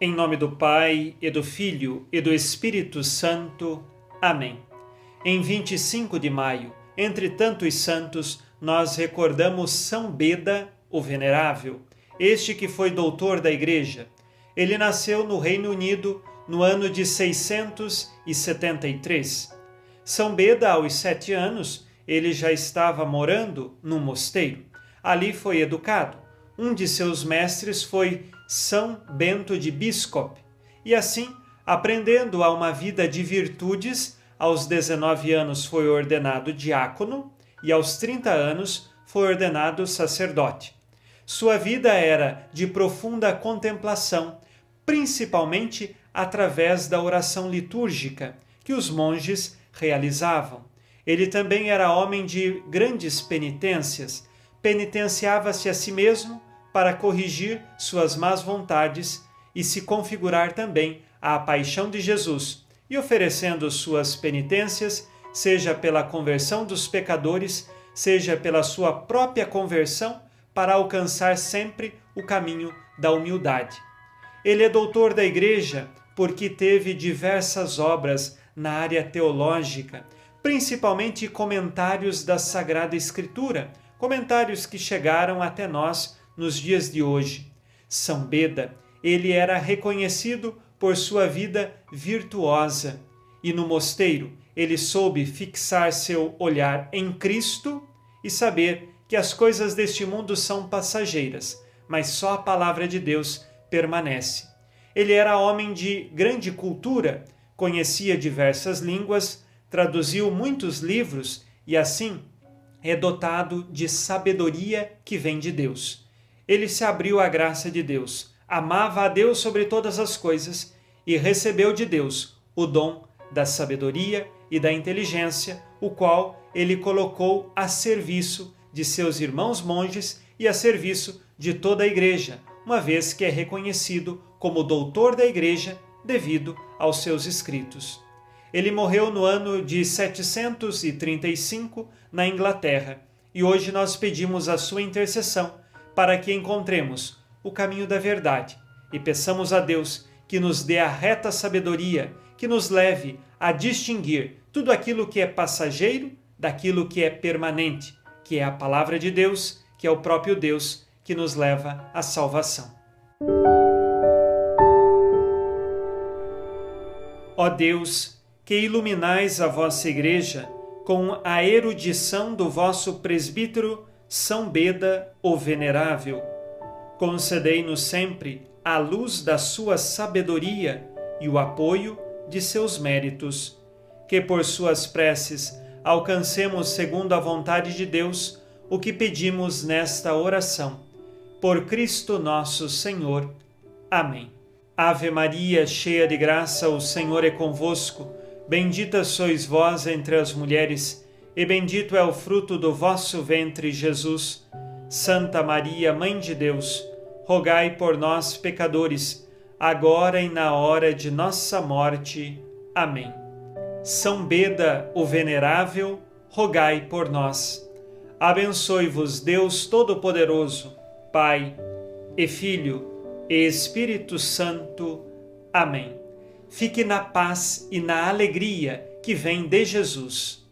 Em nome do Pai, e do Filho, e do Espírito Santo. Amém. Em 25 de maio, entre tantos santos, nós recordamos São Beda, o Venerável, este que foi doutor da Igreja. Ele nasceu no Reino Unido no ano de 673. São Beda, aos sete anos, ele já estava morando num mosteiro. Ali foi educado. Um de seus mestres foi são Bento de Biscop, e assim, aprendendo a uma vida de virtudes, aos 19 anos foi ordenado diácono e aos 30 anos foi ordenado sacerdote. Sua vida era de profunda contemplação, principalmente através da oração litúrgica que os monges realizavam. Ele também era homem de grandes penitências, penitenciava-se a si mesmo para corrigir suas más vontades e se configurar também à paixão de Jesus, e oferecendo suas penitências, seja pela conversão dos pecadores, seja pela sua própria conversão, para alcançar sempre o caminho da humildade. Ele é doutor da Igreja porque teve diversas obras na área teológica, principalmente comentários da Sagrada Escritura, comentários que chegaram até nós nos dias de hoje. São Beda, ele era reconhecido por sua vida virtuosa e no mosteiro ele soube fixar seu olhar em Cristo e saber que as coisas deste mundo são passageiras, mas só a palavra de Deus permanece. Ele era homem de grande cultura, conhecia diversas línguas, traduziu muitos livros e assim é dotado de sabedoria que vem de Deus ele se abriu à graça de Deus, amava a Deus sobre todas as coisas e recebeu de Deus o dom da sabedoria e da inteligência, o qual ele colocou a serviço de seus irmãos monges e a serviço de toda a igreja, uma vez que é reconhecido como doutor da igreja devido aos seus escritos. Ele morreu no ano de 735 na Inglaterra e hoje nós pedimos a sua intercessão para que encontremos o caminho da verdade e peçamos a Deus que nos dê a reta sabedoria, que nos leve a distinguir tudo aquilo que é passageiro daquilo que é permanente, que é a palavra de Deus, que é o próprio Deus que nos leva à salvação. Ó Deus, que iluminais a vossa Igreja com a erudição do vosso presbítero são Beda, o Venerável, concedei-nos sempre a luz da sua sabedoria e o apoio de seus méritos, que por suas preces alcancemos, segundo a vontade de Deus, o que pedimos nesta oração. Por Cristo nosso Senhor. Amém. Ave Maria, cheia de graça, o Senhor é convosco. Bendita sois vós entre as mulheres e bendito é o fruto do vosso ventre, Jesus. Santa Maria, Mãe de Deus, rogai por nós, pecadores, agora e na hora de nossa morte. Amém. São Beda, o Venerável, rogai por nós. Abençoe-vos, Deus Todo-Poderoso, Pai e Filho e Espírito Santo. Amém. Fique na paz e na alegria que vem de Jesus.